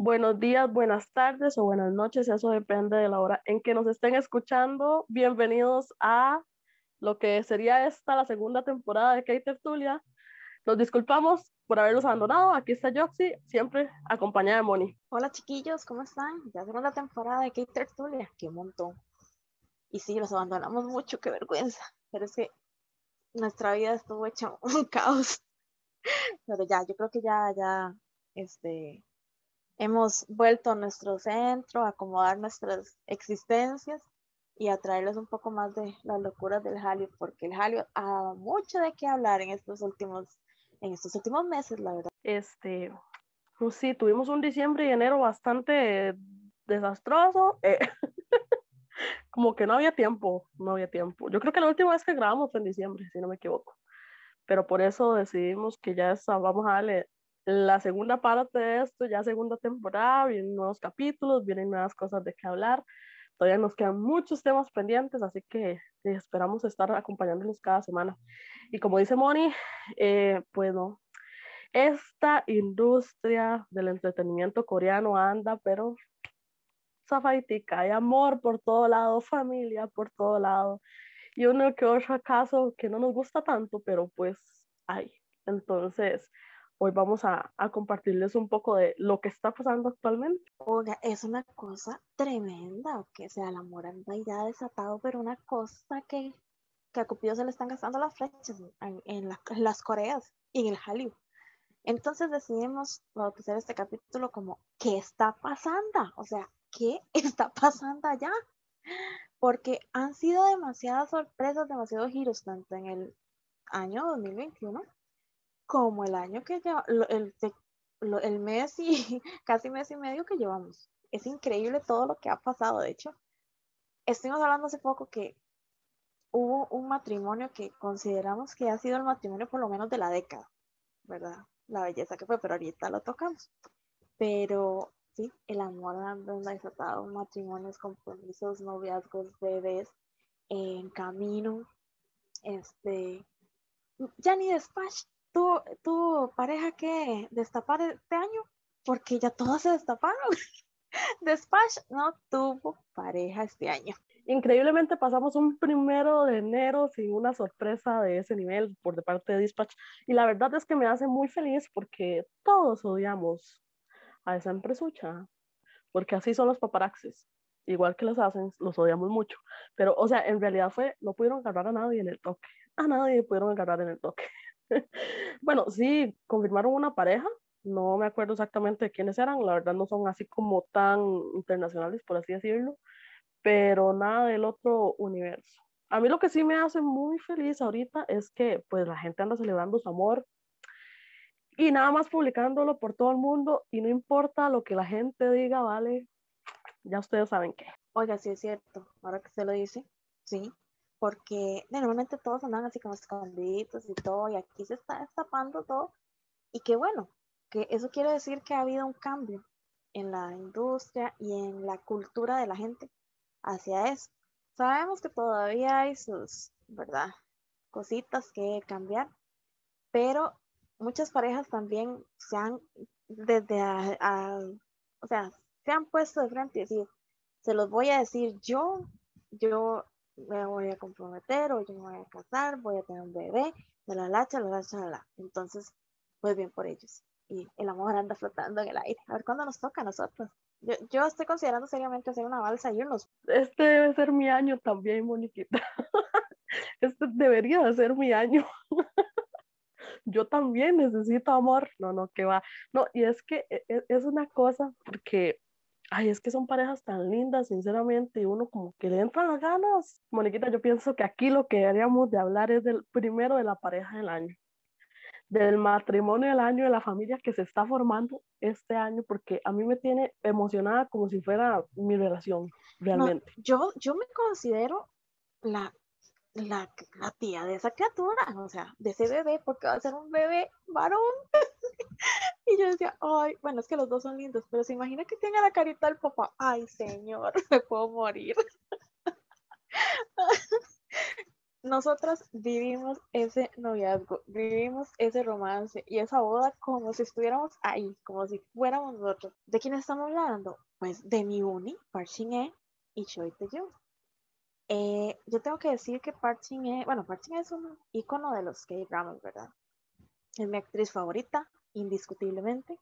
Buenos días, buenas tardes o buenas noches, eso depende de la hora en que nos estén escuchando. Bienvenidos a lo que sería esta la segunda temporada de Kate Tertulia. Nos disculpamos por haberlos abandonado. Aquí está Joxy, siempre acompañada de Moni. Hola chiquillos, ¿cómo están? Ya segunda temporada de Kate Tertulia, qué montón. Y sí, los abandonamos mucho, qué vergüenza. Pero es que nuestra vida estuvo hecha un caos. Pero ya, yo creo que ya, ya, este, hemos vuelto a nuestro centro, a acomodar nuestras existencias y a traerles un poco más de las locuras del Jalio, porque el Jalio ha mucho de qué hablar en estos últimos, en estos últimos meses, la verdad. Este, pues sí, tuvimos un diciembre y enero bastante desastroso. Eh, como que no había tiempo, no había tiempo. Yo creo que la última vez que grabamos fue en diciembre, si no me equivoco. Pero por eso decidimos que ya está, vamos a darle la segunda parte de esto, ya segunda temporada, vienen nuevos capítulos, vienen nuevas cosas de qué hablar. Todavía nos quedan muchos temas pendientes, así que eh, esperamos estar acompañándolos cada semana. Y como dice Moni, eh, pues no, esta industria del entretenimiento coreano anda, pero zafaitica, hay amor por todo lado, familia por todo lado, y uno que otro caso que no nos gusta tanto, pero pues hay. Entonces, hoy vamos a, a, compartirles un poco de lo que está pasando actualmente. Oiga, es una cosa tremenda, que sea, el amor anda ya desatado, pero una cosa que, que a Cupido se le están gastando las flechas en, en, la, en las Coreas y en el Hollywood. Entonces decidimos bautizar este capítulo como ¿qué está pasando? O sea, ¿qué está pasando allá? Porque han sido demasiadas sorpresas, demasiados giros, tanto en el año 2021 como el año que lleva, el, el mes y casi mes y medio que llevamos. Es increíble todo lo que ha pasado. De hecho, estuvimos hablando hace poco que hubo un matrimonio que consideramos que ha sido el matrimonio por lo menos de la década, ¿verdad? La belleza que fue, pero ahorita lo tocamos. Pero sí, el amor anda desatado, matrimonios, compromisos, noviazgos, bebés en camino, este, ya ni despacho, tu, pareja que destapar este año? Porque ya todas se destaparon. Despach no tuvo pareja este año. Increíblemente pasamos un primero de enero sin una sorpresa de ese nivel por de parte de Dispatch y la verdad es que me hace muy feliz porque todos odiamos a esa empresucha, porque así son los paparaxis, igual que los hacen, los odiamos mucho, pero o sea, en realidad fue, no pudieron agarrar a nadie en el toque, a nadie pudieron agarrar en el toque. bueno, sí, confirmaron una pareja, no me acuerdo exactamente de quiénes eran, la verdad no son así como tan internacionales, por así decirlo, pero nada del otro universo. A mí lo que sí me hace muy feliz ahorita es que pues la gente anda celebrando su amor y nada más publicándolo por todo el mundo y no importa lo que la gente diga, vale, ya ustedes saben qué. Oiga, sí es cierto, ahora que se lo dice, sí, porque normalmente todos andan así como escondiditos y todo, y aquí se está destapando todo, y que bueno, que eso quiere decir que ha habido un cambio en la industria y en la cultura de la gente hacia eso. Sabemos que todavía hay sus, ¿verdad? Cositas que cambiar, pero muchas parejas también se han, desde a, o sea, se han puesto de frente y decir, se los voy a decir yo, yo me voy a comprometer o yo me voy a casar, voy a tener un bebé, de la lacha, la lacha, la. Entonces, pues bien por ellos. Y el amor anda flotando en el aire. A ver cuándo nos toca a nosotros. Yo, yo estoy considerando seriamente hacer una balsa y unos. Este debe ser mi año también, Moniquita. Este debería de ser mi año. yo también necesito amor. No, no, que va. No, y es que e, e, es una cosa porque ay, es que son parejas tan lindas, sinceramente, y uno como que le entran las ganas. Moniquita, yo pienso que aquí lo que deberíamos de hablar es del primero de la pareja del año, del matrimonio del año, de la familia que se está formando este año, porque a mí me tiene emocionada como si fuera mi relación, realmente. yo, yo me considero la la, tía de esa criatura, o sea, de ese bebé, porque va a ser un bebé varón. y yo decía, ay, bueno, es que los dos son lindos, pero se imagina que tenga la carita del papá, ay, señor, me puedo morir. nosotras vivimos ese noviazgo, vivimos ese romance y esa boda como si estuviéramos ahí, como si fuéramos nosotros. ¿De quién estamos hablando? Pues de mi uni, Park Shin y Choi Tae-yoon. Eh, yo tengo que decir que Park Shin bueno, es un icono de los K-dramas, ¿verdad? Es mi actriz favorita, indiscutiblemente.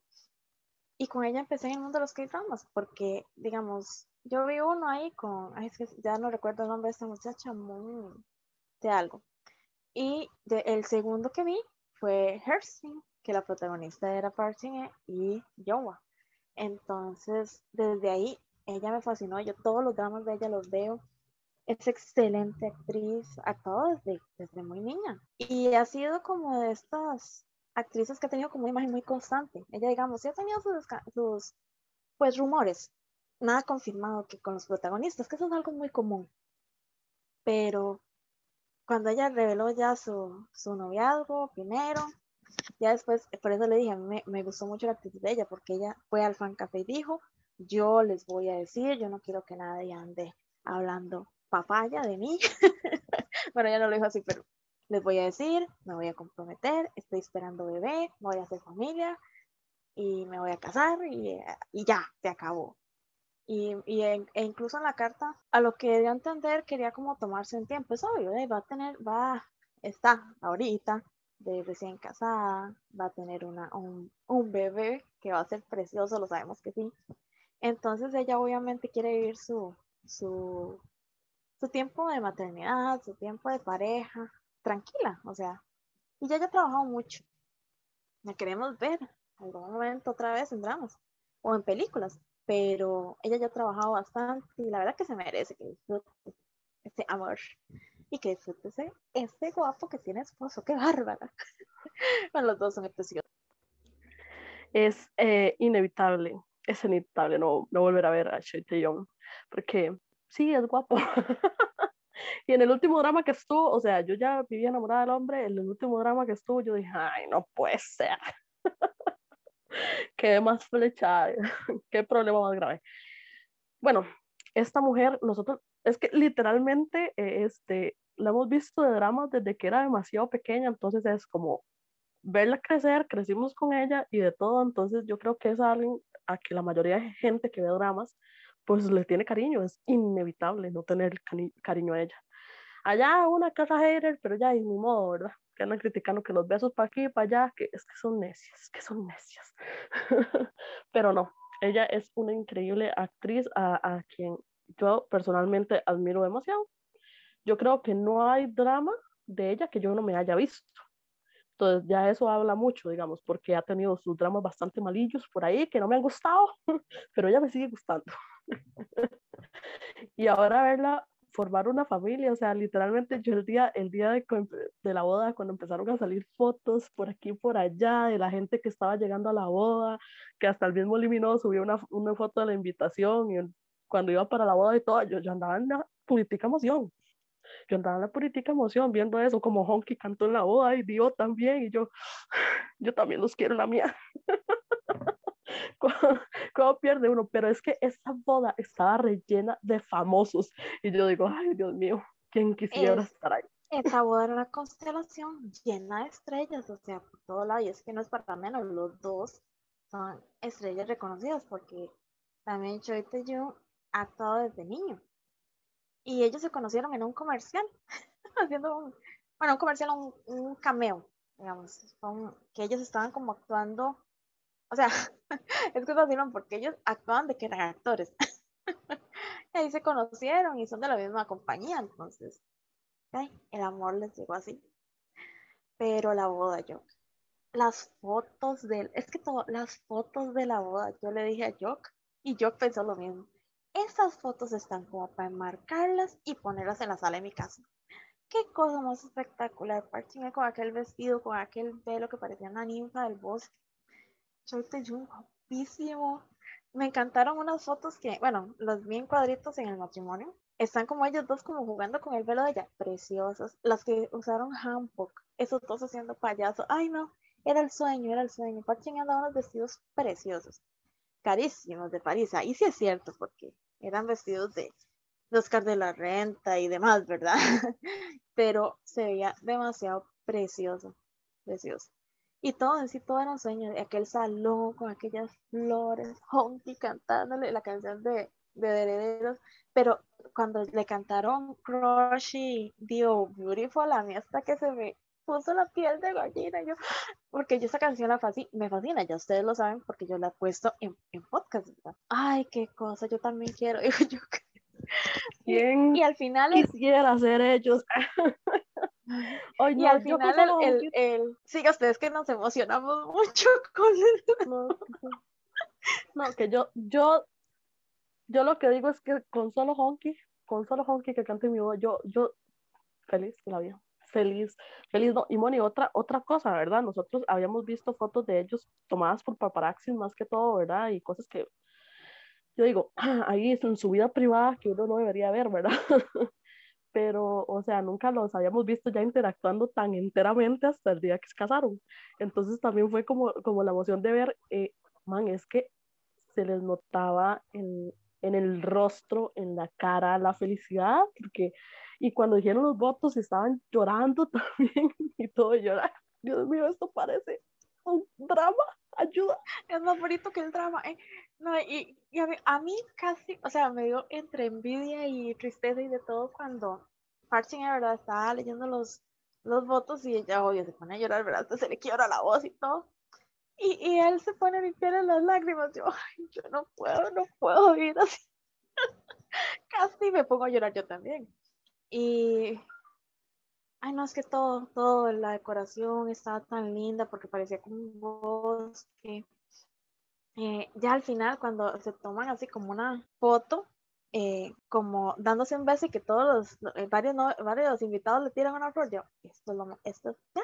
Y con ella empecé en el mundo de los K-dramas, porque, digamos, yo vi uno ahí con, es que ya no recuerdo el nombre de esta muchacha, muy de algo. Y el segundo que vi fue Hersing, que la protagonista era Park y Yowa. Entonces, desde ahí, ella me fascinó. Yo todos los dramas de ella los veo. Es excelente actriz, actuado desde, desde muy niña. Y ha sido como de estas actrices que ha tenido como una imagen muy constante. Ella, digamos, sí ha tenido sus, sus pues, rumores. Nada confirmado que con los protagonistas, que eso es algo muy común. Pero cuando ella reveló ya su, su noviazgo primero, ya después, por eso le dije, mí me, gustó mucho la actitud de ella, porque ella fue al fan café y dijo, yo les voy a decir, yo no quiero que nadie ande hablando papaya de mí. bueno, ella no lo dijo así, pero les voy a decir, me voy a comprometer, estoy esperando bebé, voy a hacer familia y me voy a casar y, y ya, se acabó. Y, y e incluso en la carta, a lo que dio a entender, quería como tomarse un tiempo. Es obvio, ¿eh? va a tener, va, está ahorita de recién casada, va a tener una, un, un bebé que va a ser precioso, lo sabemos que sí. Entonces ella obviamente quiere vivir su, su, su tiempo de maternidad, su tiempo de pareja, tranquila, o sea, y ya ha trabajado mucho. La queremos ver algún momento otra vez en dramas o en películas, pero ella ya ha trabajado bastante y la verdad que se merece que disfrute ese amor y que disfrute ese, ese guapo que tiene esposo, qué bárbara. bueno, los dos son preciosos. Es eh, inevitable, es inevitable no, no volver a ver a Choi Young, porque sí, es guapo. y en el último drama que estuvo, o sea, yo ya vivía enamorada del hombre, en el último drama que estuvo, yo dije, ay, no puede ser. qué más flecha, qué problema más grave. Bueno, esta mujer, nosotros, es que literalmente, eh, este, la hemos visto de dramas desde que era demasiado pequeña, entonces es como verla crecer, crecimos con ella y de todo, entonces yo creo que es alguien a que la mayoría de gente que ve dramas, pues le tiene cariño, es inevitable no tener cariño a ella. Allá una casa hater, pero ya, y ni modo, ¿verdad? que andan criticando que los besos para aquí para allá, que es que son necias, que son necias. Pero no, ella es una increíble actriz a, a quien yo personalmente admiro demasiado. Yo creo que no hay drama de ella que yo no me haya visto. Entonces ya eso habla mucho, digamos, porque ha tenido sus dramas bastante malillos por ahí que no me han gustado, pero ella me sigue gustando. y ahora verla formar una familia, o sea, literalmente yo el día, el día de, de, la boda, cuando empezaron a salir fotos por aquí y por allá de la gente que estaba llegando a la boda, que hasta el mismo Limino subió una, una foto de la invitación y cuando iba para la boda y todo, yo, yo andaba en la política emoción. Yo andaba en la política emoción viendo eso, como Honky cantó en la boda y Dio también, y yo, yo también los quiero en la mía. ¿Cómo, pierde uno? Pero es que esa boda estaba rellena de famosos. Y yo digo, ay, Dios mío, ¿quién quisiera estar ahí? Esa boda era una constelación llena de estrellas, o sea, por todo lado. Y es que no es para menos, los dos son estrellas reconocidas porque también Choi Tae-yoon ha actuado desde niño. Y ellos se conocieron en un comercial, haciendo un, bueno, un comercial, un, un cameo, digamos, que ellos estaban como actuando o sea, es que fascinan porque ellos actuaban de que eran actores. y ahí se conocieron y son de la misma compañía, entonces, el amor les llegó así. Pero la boda, yo, las fotos de, es que todo, las fotos de la boda, yo le dije a Jock y Jock pensó lo mismo. Esas fotos están como para enmarcarlas y ponerlas en la sala de mi casa. Qué cosa más espectacular, Parching con aquel vestido, con aquel velo que parecía una ninfa del bosque Guapísimo. Me encantaron unas fotos que, bueno, los vi en cuadritos en el matrimonio. Están como ellos dos como jugando con el velo de ella. Preciosos. Las que usaron hanbok. Esos dos haciendo payaso. Ay, no. Era el sueño, era el sueño. Parching andaba unos vestidos preciosos. Carísimos de París. Ahí sí es cierto, porque eran vestidos de, Oscar de la Renta y demás, ¿verdad? pero se veía demasiado precioso, precioso. Y todo en sí, todo era un sueño, aquel salón con aquellas flores, Honky cantándole la canción de, de Herederos, pero cuando le cantaron Crush y Dio Beautiful, a mí hasta que se me puso la piel de gallina, yo, porque yo esa canción la fascina, me fascina, ya ustedes lo saben, porque yo la he puesto en, en podcast, Ay, qué cosa, yo también quiero, yo. ¿Quién y al final quisiera ser ellos? y al final el, el, siga ustedes que nos emocionamos mucho con el... no, no, que yo, yo, yo lo que digo es que con solo Honky, con solo Honky que cante mi voz, yo, yo feliz la vida feliz, feliz, no, y Moni, otra, otra cosa, ¿verdad? Nosotros habíamos visto fotos de ellos tomadas por paparazzi más que todo, ¿verdad? Y cosas que yo digo, ahí es en su vida privada que uno no debería ver, ¿verdad? Pero, o sea, nunca los habíamos visto ya interactuando tan enteramente hasta el día que se casaron. Entonces también fue como, como la emoción de ver, eh, man, es que se les notaba en, en el rostro, en la cara, la felicidad, porque y cuando dijeron los votos estaban llorando también y todo llorar. Dios mío, esto parece un drama, ayuda. Es más bonito que el drama. ¿eh? No, y, y a, mí, casi, o sea, me dio entre envidia y tristeza y de todo cuando Parching, verdad, estaba leyendo los, los votos y ella, obvio, se pone a llorar, ¿verdad? se le quiebra la voz y todo. Y, y él se pone a limpiar las lágrimas. Yo, ay, yo no puedo, no puedo vivir así. casi me pongo a llorar yo también. Y, ay, no, es que todo, todo, la decoración estaba tan linda porque parecía como un bosque. Eh, ya al final, cuando se toman así como una foto, eh, como dándose un beso y que todos los, eh, varios, varios invitados le tiran una flor, yo, esto es lo, esto ya,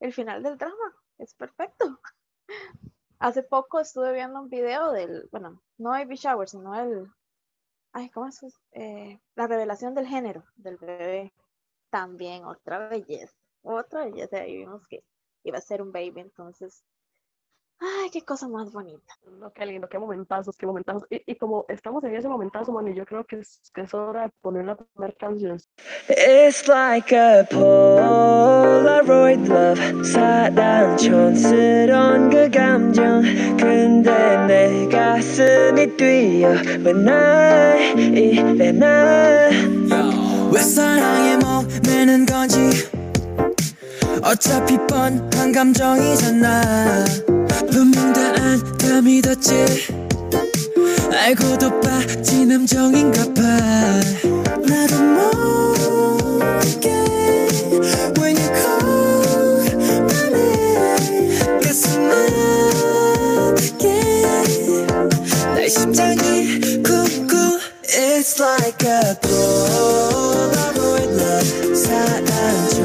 el final del drama, es perfecto. Hace poco estuve viendo un video del, bueno, no Baby Shower, sino el, ay, ¿cómo es? Eh, la revelación del género del bebé También otra belleza, otra belleza. Ahí vimos que iba a ser un baby, entonces Ay, qué cosa más bonita. No, qué lindo, qué momentazos, qué momentazos. Y, y como estamos en ese momentazo, man, yo creo que es, que es hora de poner la primera canción. It's like a Polaroid love 사랑 촌스러운 그 감정 근데 내 가슴이 뛰어 왜 이래 나왜 사랑에 목매는 건지. 어차피 뻔한 감정이잖아. 분명 다 안다 믿었지. 알고도 빠진 함정인가 봐. 나도 모르게 When you call my name. 가슴 아프게 날 심장이 쿵쿵 It's like a Polaroid love 사랑 촌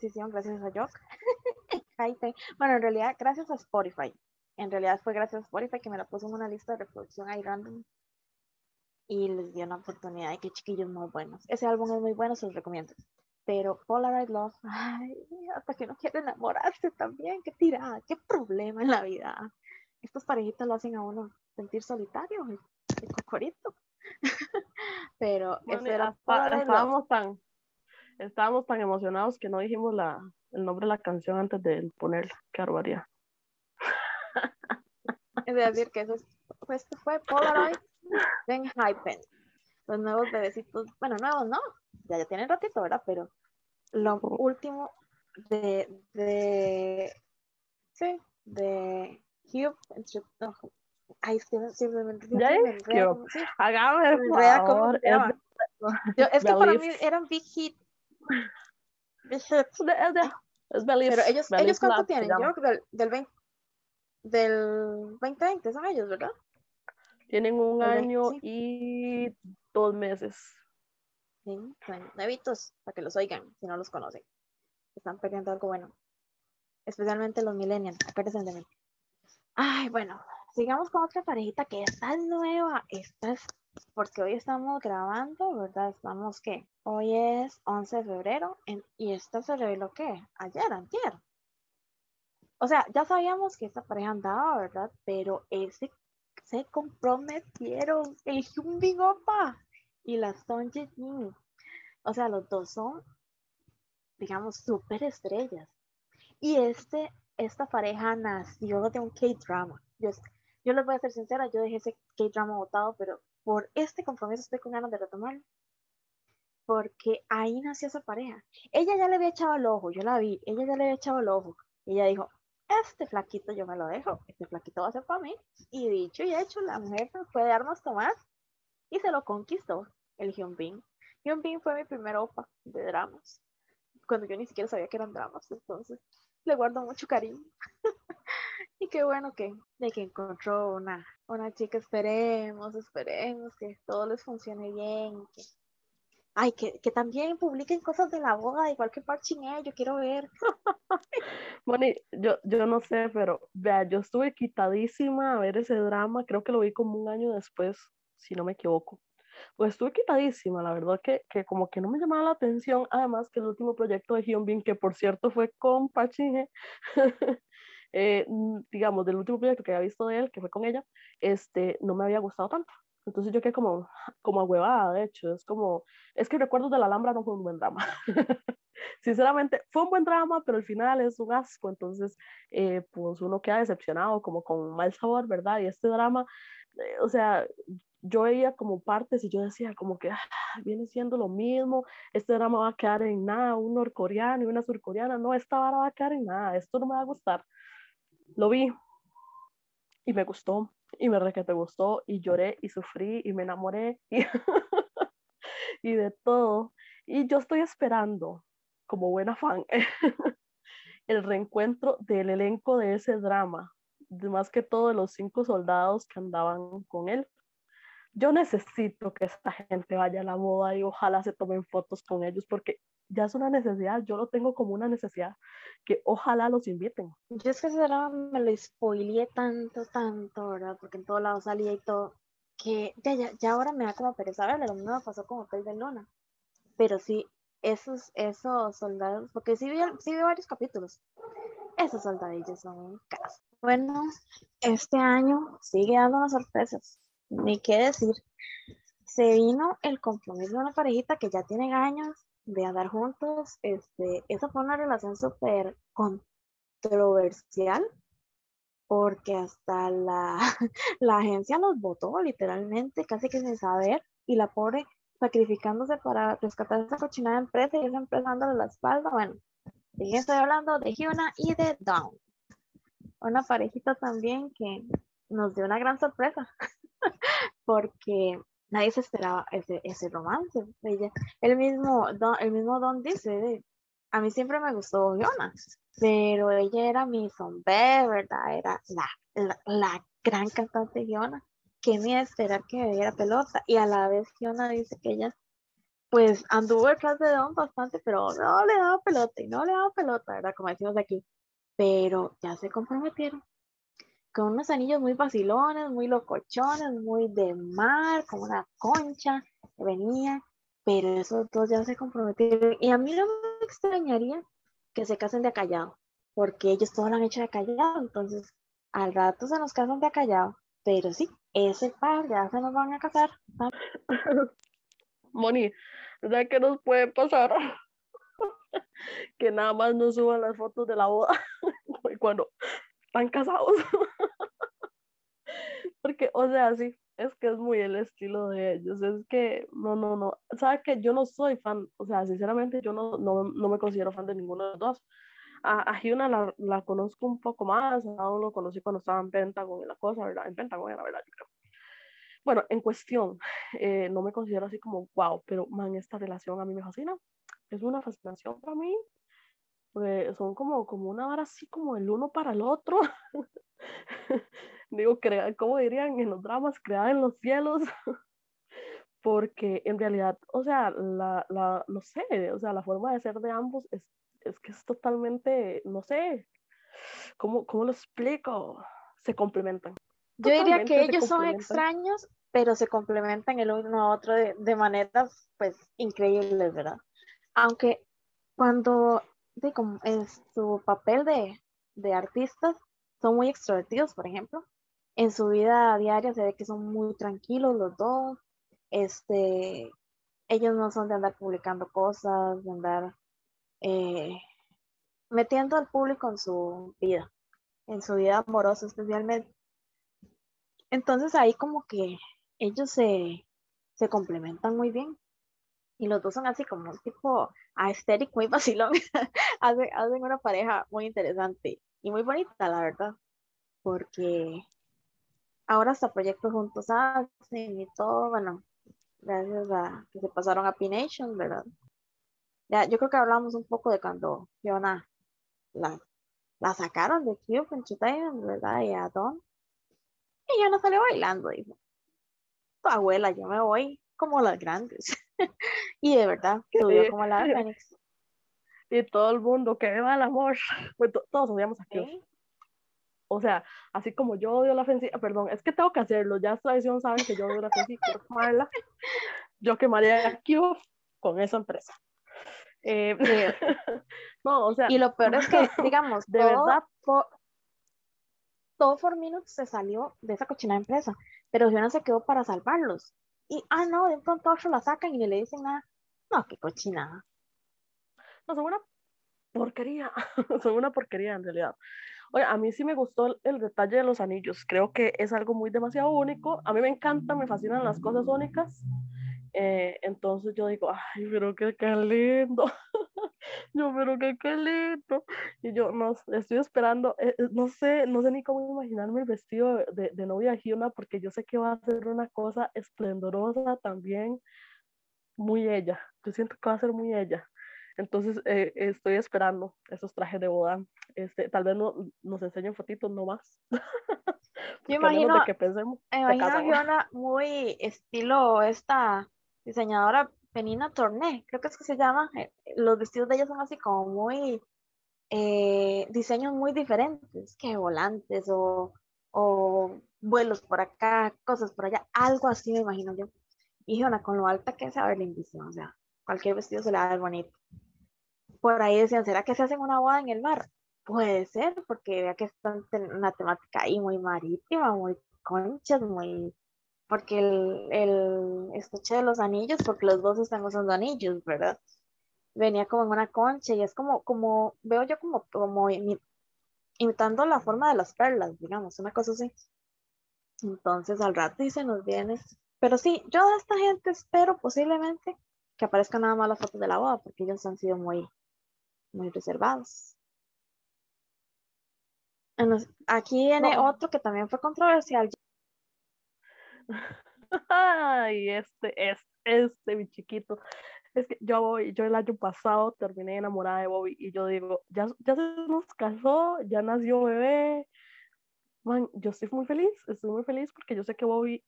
adquisición gracias a Jock. bueno, en realidad, gracias a Spotify. En realidad fue gracias a Spotify que me la puso en una lista de reproducción ahí random. Y les dio una oportunidad y que chiquillos muy buenos. Ese álbum es muy bueno, se los recomiendo. Pero Polaroid Love, ay, hasta que no quiere enamorarse también, qué tirada, qué problema en la vida. Estas parejitas lo hacen a uno sentir solitario, el, cocorito. Pero era estábamos tan, estábamos tan emocionados que no dijimos la, el nombre de la canción antes de ponerla. Qué barbaridad. Es decir, que eso pues, fue Polaroid, Ben Hypen. Los nuevos bebecitos, bueno, nuevos no, ya, ya tienen ratito, ¿verdad? Pero lo último de, de sí, de Hugh, ay, simplemente el favor. Yo, es que para mí eran big hit. Pero ellos, ellos cuánto tienen, yo del, del 20 del 2020 son ellos, ¿verdad? Tienen un año y dos meses. Sí, nuevitos, para que los oigan, si no los conocen. Están perdiendo algo bueno. Especialmente los millennials, acuérdense de mí. Ay, bueno, sigamos con otra parejita que está nueva. Esta es porque hoy estamos grabando, ¿verdad? Estamos que hoy es 11 de febrero y esta se reveló que ayer, antier. O sea, ya sabíamos que esta pareja andaba, ¿verdad? Pero ese se comprometieron el Hyunbin Opa y la Son Jin. O sea, los dos son, digamos, súper estrellas. Y este, esta pareja nació de un K-drama. Yo, yo les voy a ser sincera, yo dejé ese K-drama votado, pero por este compromiso estoy con ganas de retomarlo. Porque ahí nació esa pareja. Ella ya le había echado el ojo, yo la vi, ella ya le había echado el ojo. Ella dijo, este flaquito yo me lo dejo, este flaquito va a ser para mí. Y dicho y hecho, la mujer puede darnos tomar y se lo conquistó el Hyunbin. Hyunbin fue mi primer opa de dramas, cuando yo ni siquiera sabía que eran dramas, entonces le guardo mucho cariño. y qué bueno que, de que encontró una, una chica, esperemos, esperemos que todo les funcione bien, ay, que, que, también publiquen cosas de la boda, igual que Parchiné, yo quiero ver. Bueno, yo, yo no sé, pero vea, yo estuve quitadísima a ver ese drama, creo que lo vi como un año después, si no me equivoco. Pues estuve quitadísima, la verdad que, que como que no me llamaba la atención, además que el último proyecto de Hyunbin, que por cierto fue con Park eh, digamos, del último proyecto que había visto de él, que fue con ella, este, no me había gustado tanto. Entonces yo quedé como, como huevada, de hecho, es como, es que recuerdo de la Alhambra no fue un buen drama. Sinceramente, fue un buen drama, pero al final es un asco, entonces, eh, pues uno queda decepcionado, como con mal sabor, ¿verdad? Y este drama, eh, o sea, yo veía como partes y yo decía como que ah, viene siendo lo mismo, este drama va a quedar en nada, un norcoreano y una surcoreana, no, esta vara va a quedar en nada, esto no me va a gustar. Lo vi y me gustó, y me re que te gustó y lloré y sufrí y me enamoré y, y de todo. Y yo estoy esperando, como buena fan, el reencuentro del elenco de ese drama, más que todo de los cinco soldados que andaban con él. Yo necesito que esta gente vaya a la boda y ojalá se tomen fotos con ellos porque ya es una necesidad, yo lo tengo como una necesidad, que ojalá los inviten. Yo es que será, me lo spoileé tanto, tanto, ¿verdad? Porque en todos lados salía y todo, que ya, ya, ya ahora me da como pereza verlo, lo mismo me pasó con Hotel de Luna. Pero sí, esos, esos soldados, porque sí vi, sí vi varios capítulos, esos soldadillos son un caso. Bueno, este año sigue dando unas sorpresas, ni qué decir. Se vino el compromiso de una parejita que ya tienen años de andar juntos, este, esa fue una relación súper controversial porque hasta la, la agencia los votó literalmente, casi que sin saber, y la pobre sacrificándose para rescatar esa cochinada empresa y esa empresa dándole la espalda. Bueno, y estoy hablando de Hyuna y de Dawn. Una parejita también que nos dio una gran sorpresa, porque nadie se esperaba ese, ese romance. Ella, el, mismo Don, el mismo Don dice, a mí siempre me gustó Fiona, pero ella era mi zombie, ¿verdad? Era la, la, gran cantante Fiona. Que me esperar que me diera pelota. Y a la vez Fiona dice que ella pues anduvo detrás de Don bastante, pero no le daba pelota y no le daba pelota, ¿verdad? Como decimos aquí. Pero ya se comprometieron con unos anillos muy vacilones, muy locochones, muy de mar, como una concha que venía, pero esos dos ya se comprometieron. Y a mí no me extrañaría que se casen de acallado, porque ellos todos lo han hecho de acallado, entonces al rato se nos casan de acallado, pero sí, ese par ya se nos van a casar. Moni, ¿verdad que nos puede pasar? que nada más nos suban las fotos de la boda cuando están casados. Porque, o sea, sí, es que es muy el estilo de ellos. Es que, no, no, no. ¿Sabes que Yo no soy fan, o sea, sinceramente, yo no, no, no me considero fan de ninguno de los dos. A, a Hyuna la, la, conozco un poco más, aún lo conocí cuando estaba en Pentagon y la cosa, ¿verdad? En Pentagon, la verdad, yo creo. Bueno, en cuestión, eh, no me considero así como wow, pero man, esta relación a mí me fascina. Es una fascinación para mí. Son como, como una vara así como el uno para el otro. Digo, crea, como dirían en los dramas, creada en los cielos. Porque en realidad, o sea, la, la, no sé, o sea, la forma de ser de ambos es, es que es totalmente, no sé, ¿cómo, cómo lo explico? Se complementan. Yo diría que ellos son extraños, pero se complementan el uno a otro de, de maneras, pues, increíbles, ¿verdad? Aunque cuando como en su papel de, de artistas son muy extrovertidos, por ejemplo. En su vida diaria se ve que son muy tranquilos los dos. Este, ellos no son de andar publicando cosas, de andar eh, metiendo al público en su vida, en su vida amorosa especialmente. Entonces ahí como que ellos se, se complementan muy bien y los dos son así como un tipo aesthetic muy vacilón. hacen, hacen una pareja muy interesante y muy bonita, la verdad, porque ahora hasta proyectos juntos hacen y todo, bueno, gracias a que se pasaron a P-Nation, ¿verdad? Ya, yo creo que hablamos un poco de cuando Fiona la, la sacaron de Cube Entertainment, ¿verdad? Y a Don. Y no salió bailando, dijo, tu abuela, yo me voy como las grandes. y de verdad, subió como la Fénix. Y todo el mundo, que va el amor. Pues todos odiamos a Q. O sea, así como yo odio la ofensiva, perdón, es que tengo que hacerlo, ya es tradición, saben que yo odio la ofensiva, quiero quemarla. Yo quemaría a Q con esa empresa. Eh, no, o sea. Y lo peor es que, digamos, de verdad, todo For Minutes se salió de esa cochina empresa, pero Fiona se quedó para salvarlos. Y, ah, no, de pronto otro la sacan y ni le dicen nada. No, qué cochinada. No, son una porquería. son una porquería en realidad. Oye, a mí sí me gustó el, detalle de los anillos. Creo que es algo muy demasiado único. A mí me encanta, me fascinan las cosas únicas. Eh, entonces yo digo, ay, pero qué, qué lindo. yo, pero qué, qué lindo. Y yo, no, estoy esperando, eh, eh, no sé, no sé ni cómo imaginarme el vestido de, de novia Hyuna, porque yo sé que va a ser una cosa esplendorosa también, muy ella. Yo siento que va a ser muy ella. Entonces estoy esperando esos trajes de boda. Este, tal vez no, nos enseñen fotitos no más. Yo imagino, de que pensemos, imagino muy estilo esta diseñadora Penina Torné, creo que es que se llama. Eh, los vestidos de ella son así como muy eh, diseños muy diferentes, que volantes o, vuelos por acá, cosas por allá, algo así me imagino yo. Y una con lo alta que es a ver lindísimo, o sea, cualquier vestido se le va a ver bonito. Por ahí decían, ¿será que se hacen una boda en el mar? Puede ser, porque vea que es una temática ahí muy marítima, muy conchas, muy porque el, el estuche de los anillos, porque los dos están usando anillos, ¿verdad? Venía como en una concha y es como, como, veo yo como, como imitando la forma de las perlas, digamos, una cosa así. Entonces al rato y se nos viene. Pero sí, yo de esta gente espero posiblemente que aparezcan nada más las fotos de la boda, porque ellos han sido muy, muy reservados. Aquí viene otro que también fue controversial. Ay, este, este, este, mi chiquito. Es que yo voy, yo el año pasado terminé enamorada de Bobby y yo digo, ya, ya se nos casó, ya nació bebé. Man, yo estoy muy feliz, estoy muy feliz porque yo sé que Bobby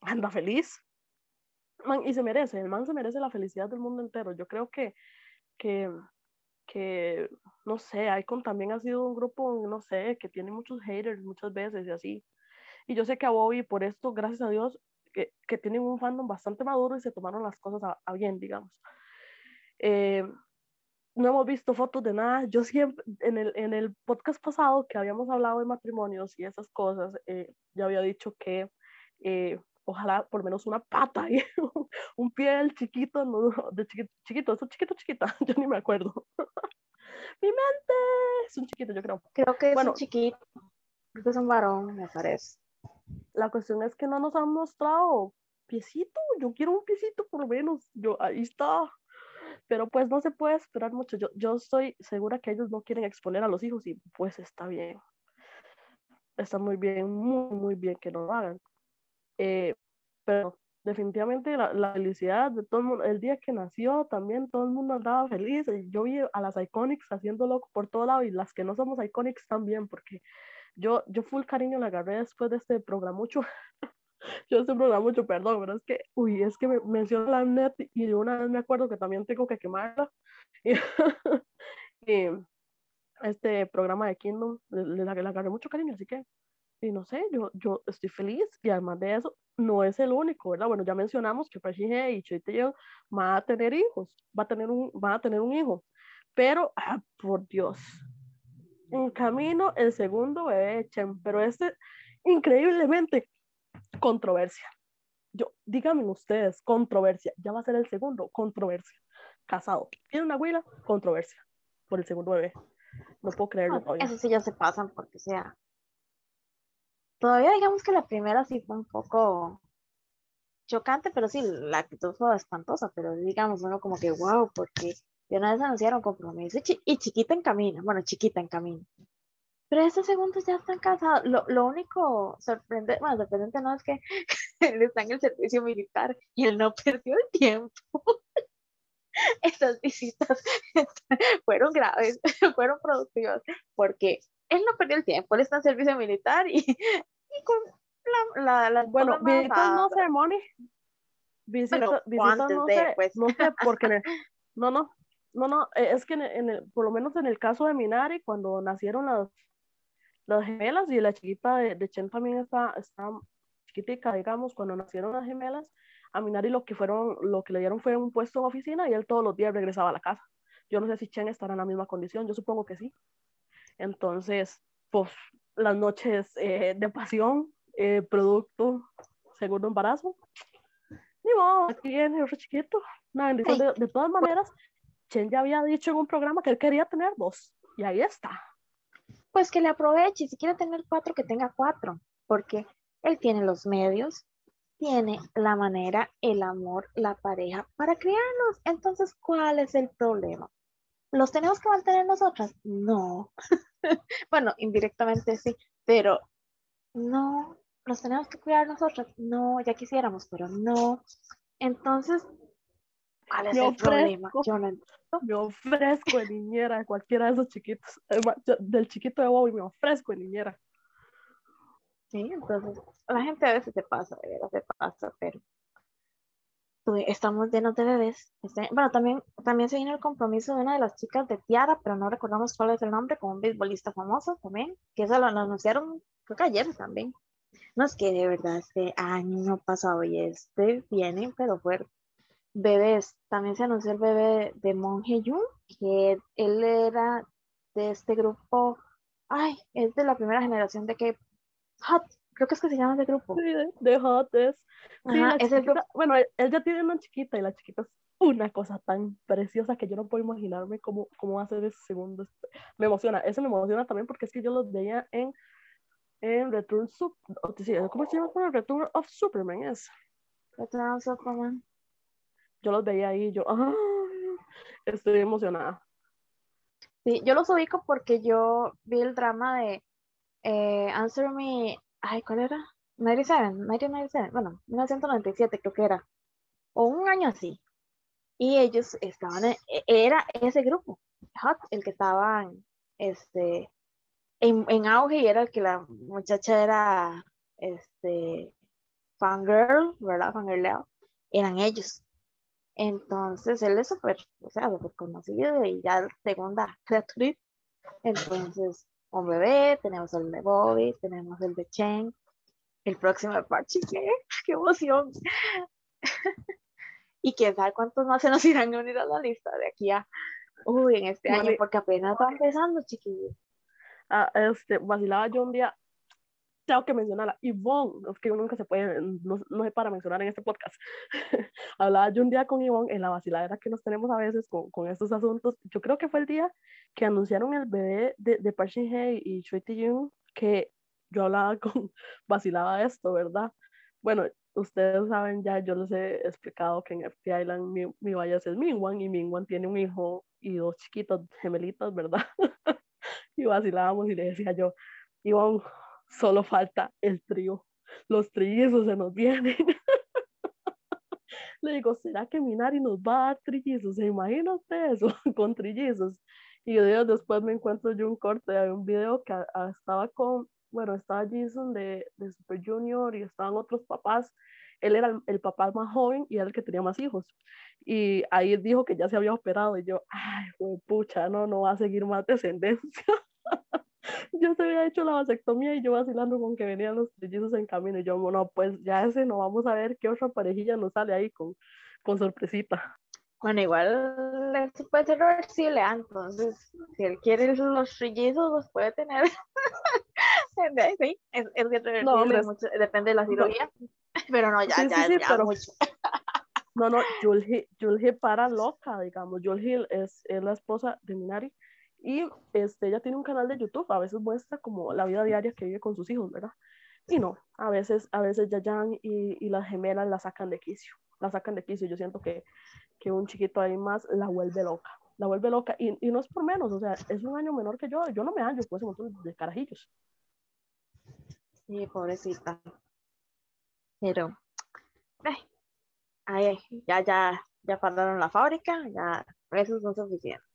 anda feliz. Man, y se merece, el man se merece la felicidad del mundo entero. Yo creo que, que, que no sé, Icon también ha sido un grupo, no sé, que tiene muchos haters muchas veces y así. Y yo sé que a Bobby, por esto, gracias a Dios, que, que tienen un fandom bastante maduro y se tomaron las cosas a, a bien, digamos. Eh, no hemos visto fotos de nada. Yo siempre, en el, en el podcast pasado que habíamos hablado de matrimonios y esas cosas, eh, yo había dicho que eh, ojalá por menos una pata y un pie del chiquito, no, de chiquito, chiquito, es un chiquito, chiquita, yo ni me acuerdo. Mi mente es un chiquito, yo creo. Creo que es un chiquito. Creo que es un varón, me parece. La cuestión es que no nos han mostrado piecito, yo quiero un piecito por lo menos, yo ahí está. Pero pues no se puede esperar mucho. Yo, yo estoy segura que ellos no quieren exponer a los hijos y pues está bien. Está muy bien, muy, muy bien que no lo hagan. Eh, pero definitivamente la, felicidad de todo el mundo, el día que nació también todo el mundo andaba feliz. Yo vi a las Iconics haciéndolo por todo lado y las que no somos Iconics también, porque yo, yo full cariño le agarré después de este programucho. yo este programucho, perdón, pero es que, uy, es que me menciona la net y de una vez me acuerdo que también tengo que quemarla. Y, este programa de Kingdom le, le, le agarré mucho cariño, así que, y no sé, yo, yo estoy feliz y además de eso, no es el único, ¿verdad? Bueno, ya mencionamos que Pachihe y Choiteo van a tener hijos, va a tener un, van a tener un hijo, pero, ah, por Dios, en camino el segundo bebé, Chen, pero este increíblemente controversia. Yo, díganme ustedes, controversia, ya va a ser el segundo, controversia. Casado, tiene una huila, controversia por el segundo bebé. No puedo creerlo No, todavía. eso sí ya se pasan porque sea. Todavía digamos que la primera sí fue un poco chocante, pero sí, la actitud fue espantosa, pero digamos uno como que wow, porque una vez anunciaron compromiso y, chi- y chiquita en camino, bueno, chiquita en camino. Pero estos segundos ya están casados. Lo, lo único sorprendente, bueno, sorprendente no es que él está en el servicio militar y él no perdió el tiempo. Estas visitas fueron graves, fueron productivas, porque él no perdió el tiempo, él está en servicio militar y, y con la, la, la Bueno, visitas no Bueno, visitas no de, sé, pues. no sé, porque no, no, no, no, eh, es que en el- en el- por lo menos en el caso de Minari, cuando nacieron las, las gemelas y la chiquita de, de Chen también está, está chiquitica, digamos, cuando nacieron las gemelas, a Minari lo que fueron, lo que le dieron fue un puesto en oficina y él todos los días regresaba a la casa. Yo no sé si Chen estará en la misma condición, yo supongo que sí. Entonces, pues las noches eh, de pasión, eh, producto, segundo embarazo. Ni modo, aquí viene otro chiquito. Una bendición. De, de todas maneras, Chen ya había dicho en un programa que él quería tener dos. Y ahí está. Pues que le aproveche, si quiere tener cuatro, que tenga cuatro, porque él tiene los medios, tiene la manera, el amor, la pareja para criarlos. Entonces, ¿cuál es el problema? ¿Los tenemos que mantener nosotras? No. bueno, indirectamente sí, pero no. ¿Los tenemos que cuidar nosotras? No, ya quisiéramos, pero no. Entonces, ¿cuál es Me el problema? ofrezco. Yo no. Me ofrezco de niñera cualquiera de esos chiquitos. Yo- Del chiquito de Bobby me ofrezco de niñera. Sí, entonces la gente a veces se pasa, de verdad se pasa, pero estamos llenos de bebés. Este- bueno, también, también se viene el compromiso de una de las chicas de Tiara, pero no recordamos cuál es el nombre, con un beisbolista famoso también, que eso lo anunciaron, creo que ayer también. No es que de verdad este año pasado y este viene, pero fuerte. Bebés, también se anunció el bebé de Monje Jun, que él era de este grupo, ay, es de la primera generación de que Hot, creo que es que se llama ese grupo. Sí, de, Hot es. Sí, Ajá, la es el chiquita- bueno, él, él ya tiene una chiquita y la chiquita es una cosa tan preciosa que yo no puedo imaginarme cómo, cómo va a ser ese segundo. Me emociona, ese me emociona también porque es que yo los veía en, en Return ¿cómo se llama? Return of Superman es. Return of Superman. Yo los veía ahí y yo, ah, estoy emocionada. Sí, yo los ubico porque yo vi el drama de eh, Answer Me, ay, ¿cuál era? 97, 1997, bueno, 1997 creo que era, o un año así. Y ellos estaban, e- era ese grupo, Hot, el que estaban este, en, en auge y era el que la muchacha era este, fangirl, ¿verdad? Fangirleo. eran ellos. Entonces él es súper, o sea, súper conocido y ya segunda criatura. Entonces, un bebé, tenemos el de Bobby, tenemos el de Chen, el próximo de Pachi, ¿qué? ¡Qué emoción! y quién sabe cuántos más se nos irán a unir a la lista de aquí a, uy, en este año, porque apenas va empezando, chiquillos. Ah, este, vacilaba yo un día, tengo que mencionarla, Yvonne, es que uno nunca se puede, no, no sé para mencionar en este podcast. Hablaba yo un día con Yvonne en la vaciladera que nos tenemos a veces con, con, estos asuntos. Yo creo que fue el día que anunciaron el bebé de, de Park Shin Hye y Choi Jung, que yo hablaba con, vacilaba esto, ¿verdad? Bueno, ustedes saben ya, yo les he explicado que en FT Island mi, mi bias es Mingwan y Mingwan tiene un hijo y dos chiquitos gemelitos, ¿verdad? y vacilábamos y le decía yo, Ivonne, solo falta el trío. Los trillizos se nos vienen. Le digo, ¿será que Minari nos va a dar trillizos? ¿Se imagina usted eso con trillizos? Y días después me encuentro yo un corte de un video que estaba con, bueno, estaba Jason de, de, Super Junior y estaban otros papás. Él era el, el, papá más joven y era el que tenía más hijos. Y ahí dijo que ya se había operado y yo, ay, pucha, no, no va a seguir más descendencia yo se había hecho la vasectomía y yo vacilando con que venían los trillizos en camino. Y yo, bueno, pues ya ese no vamos a ver qué otra parejilla nos sale ahí con, con sorpresita. Bueno, igual eso puede ser reversible, ¿eh? entonces si él quiere los trillizos, los puede tener. sí, es, es reversible, no, hombre, mucho, depende de la cirugía, no. pero no, ya, sí, ya, sí, ya pero... mucho. No, no, Julhi para loca, digamos. Julhi es, es la esposa de Minari y este, ella tiene un canal de YouTube, a veces muestra como la vida diaria que vive con sus hijos, ¿verdad? Y no, a veces, a veces Yayan y, y las gemelas la sacan de quicio, la sacan de quicio. Yo siento que, que un chiquito ahí más la vuelve loca, la vuelve loca. Y, y, no es por menos, o sea, es un año menor que yo, yo no me hallo pues un montón de carajillos. Sí, pobrecita. Pero, ay, ya, ya, ya pararon la fábrica, ya, esos son suficientes.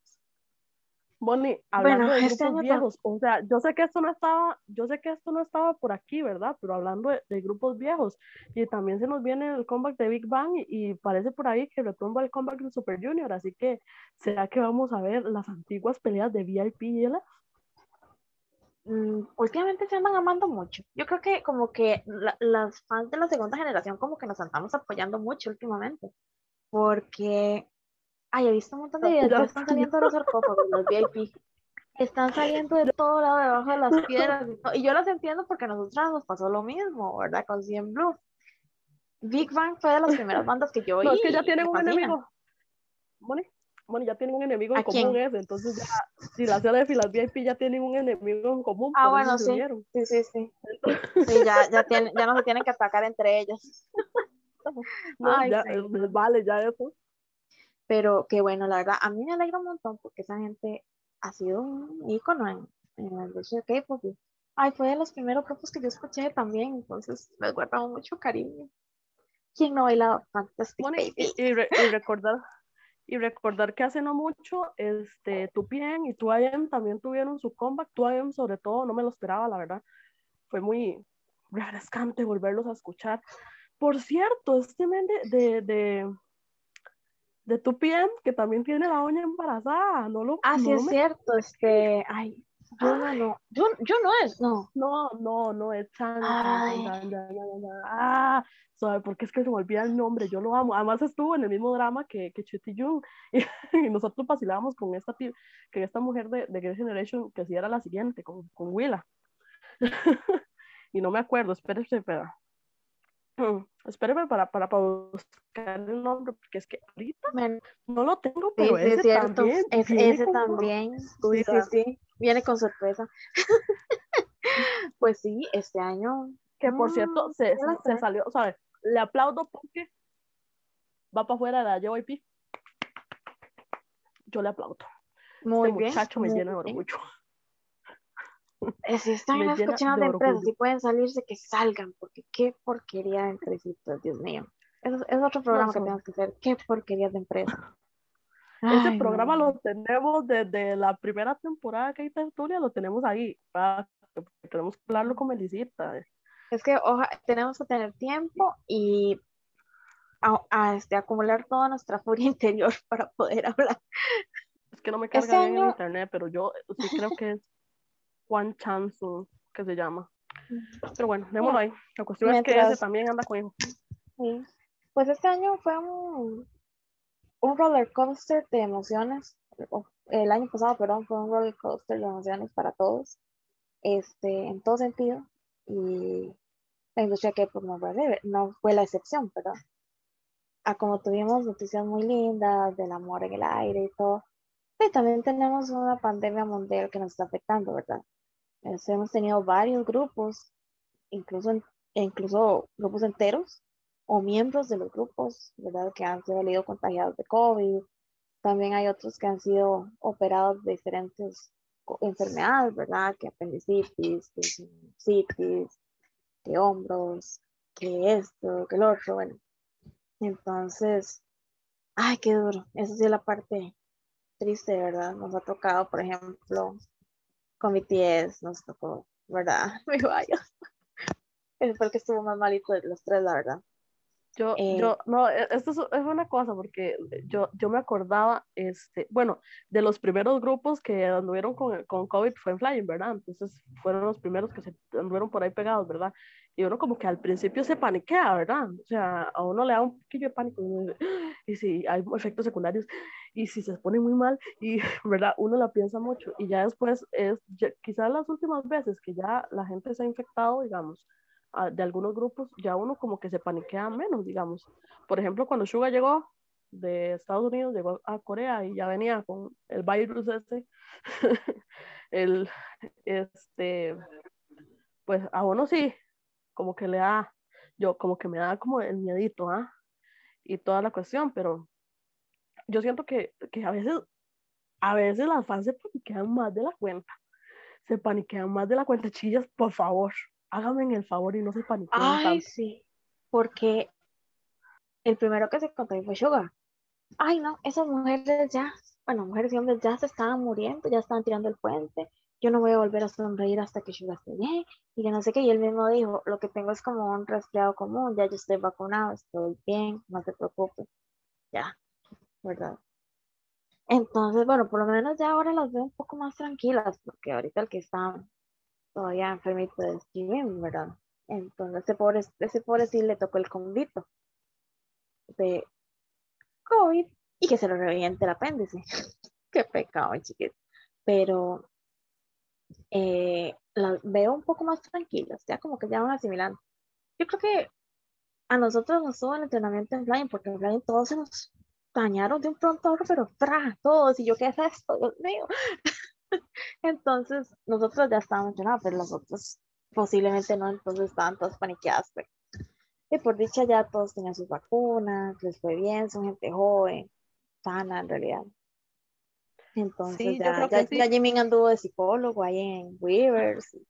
Bonnie, hablando bueno, de grupos este viejos, o sea, yo sé que esto no estaba, yo sé que esto no estaba por aquí, ¿verdad? Pero hablando de, de grupos viejos, y también se nos viene el comeback de Big Bang, y, y, parece por ahí que retumba el comeback de Super Junior, así que, ¿será que vamos a ver las antiguas peleas de VIP y LF? Mm, últimamente se andan amando mucho. Yo creo que como que la, las fans de la segunda generación como que nos andamos apoyando mucho últimamente, porque Ay, he visto un montón de videos, están saliendo de los sarcófagos, los VIP. Están saliendo de todo lado debajo de las piedras. Y, y yo las entiendo porque a nosotras nos pasó lo mismo, ¿verdad? Con CM Blue. Big Bang fue de las primeras bandas que yo oí. No, es que ya tienen un enemigo. Bueno, bueno, ya tienen un enemigo en común ese, entonces ya, si la sala de filas VIP ya tienen un enemigo en común. Ah, bueno, sí. Sí, sí, sí. sí ya, ya, tienen, ya no se tienen que atacar entre ellos. No, Ay, ya, sí. vale, ya eso. Pero que bueno, la verdad, a mí me alegra un montón porque esa gente ha sido un ícono en, en el de K-pop. Ay, fue de los primeros grupos que yo escuché también, entonces me guardamos mucho cariño. ¿Quién no bailaba Fantastic bueno, y, y, re, y, recordar y recordar que hace no mucho, este, Tupien y Tuayem también tuvieron su comeback. Tuayem sobre todo, no me lo esperaba, la verdad. Fue muy refrescante volverlos a escuchar. Por cierto, este men de, de, de de tu piel, que también tiene la uña embarazada, no lo Ah, no sí, es me... cierto, este, ay, yo no, no, yo, yo no es, no. No, no, no es Chan, Ah, ¿sabe? Porque es que se me olvida el nombre, yo lo amo. Además estuvo en el mismo drama que, que Chetty Jung, y, y, nosotros vacilábamos con esta, que esta mujer de, de Great Generation, que sí era la siguiente, con, con Willa. y no me acuerdo, espérese, espera. Espérame para, para, para, buscar el nombre, porque es que ahorita no lo tengo, pero sí, ese cierto. también. Es, ese también. Sí, sí, sí. Viene con sorpresa. pues sí, este año. Que por cierto, se, se, salió, ¿sabes? Le aplaudo porque va para afuera de la JYP. Yo le aplaudo. Muy este bien. muchacho me muy llena de bien. Orgullo. Si están llena escuchando de empresas y pueden salirse, que salgan, porque qué porquería de empresitas, Dios mío. Es, es otro programa que son- tenemos que hacer. Qué porquería de empresa. Ese Ay, programa no. lo tenemos desde la primera temporada que hay tertulia, lo tenemos ahí. Tenemos que hablarlo con Melisita. Es que oja, tenemos que tener tiempo y a, este, acumular toda nuestra furia interior para poder hablar. Es que no me carga Este bien el año- internet, pero yo sí creo que es Juan Chansu, que se llama. Pero bueno, démoslo ahí. La cuestión es que ese también anda con. Sí. Pues este año fue un, un roller coaster de emociones. El año pasado, perdón, fue un roller coaster de emociones para todos, este, en todo sentido. Y la industria que pues, no, fue, no fue la excepción, ¿verdad? A como tuvimos noticias muy lindas del amor en el aire y todo, y también tenemos una pandemia mundial que nos está afectando, ¿verdad? Hemos tenido varios grupos, incluso, incluso grupos enteros o miembros de los grupos, ¿verdad? Que han salido contagiados de COVID. También hay otros que han sido operados de diferentes enfermedades, ¿verdad? Que apendicitis, que sinusitis, que hombros, que esto, que lo otro, bueno. Entonces, ay, qué duro. Esa sí es la parte triste, ¿verdad? Nos ha tocado, por ejemplo, con BTS, nos tocó, ¿verdad? Vaya. Ese fue el que estuvo más malito los tres, la verdad. Yo, Eh, yo, no, e- esto es, una cosa, porque yo, yo me acordaba, este, bueno, de los primeros grupos que anduvieron con, con COVID fue en Flying, ¿verdad? Entonces fueron los primeros que se anduvieron por ahí pegados, ¿verdad? Y uno como que al principio se paniquea, ¿verdad? O sea, a uno le da un poquillo de pánico, y "Ah", y si hay efectos secundarios, y si se pone muy mal, y, ¿verdad? Uno la piensa mucho, y ya después es, quizás las últimas veces que ya la gente se ha infectado, digamos, de algunos grupos, ya uno como que se paniquea menos, digamos. Por ejemplo, cuando Suga llegó de Estados Unidos, llegó a Corea y ya venía con el virus ese, el, este, pues a uno sí, como que le da, yo como que me da como el miedito, ¿ah? Y toda la cuestión, pero yo siento que, que a veces, a veces las fans se paniquean más de la cuenta. Se paniquean más de la cuenta, chillas, por favor, háganme el favor y no se paniqueen Ay, tanto. sí, porque el primero que se contagió fue Sugar. Ay, no, esas mujeres ya, bueno, mujeres y hombres ya se estaban muriendo, ya estaban tirando el puente. Yo no voy a volver a sonreír hasta que Sugar esté bien. Y que no sé qué. Y él mismo dijo, lo que tengo es como un resfriado común, ya yo estoy vacunado, estoy bien, no te preocupes. Ya, ¿verdad? Entonces, bueno, por lo menos ya ahora las veo un poco más tranquilas, porque ahorita el que está todavía enfermito es Jimin, ¿verdad? Entonces, ese pobre, ese pobre sí le tocó el convito de COVID y que se le reviente el apéndice. Qué pecado, chiquito. Pero eh, las veo un poco más tranquilas, ya como que ya van asimilando. Yo creo que a nosotros nos tuvo el entrenamiento en flying, porque en flying todos se nos dañaron de un pronto a otro, pero ¡fra! todos, y yo, ¿qué es esto? Dios mío. Entonces, nosotros ya estábamos entrenados, pero los otros posiblemente no, entonces estaban todos paniqueados. Pero, y por dicha ya todos tenían sus vacunas, les fue bien, son gente joven, sana en realidad. Entonces Sí, ya, ya, que sí. ya Jimin anduvo de psicólogo ahí en Weavers. y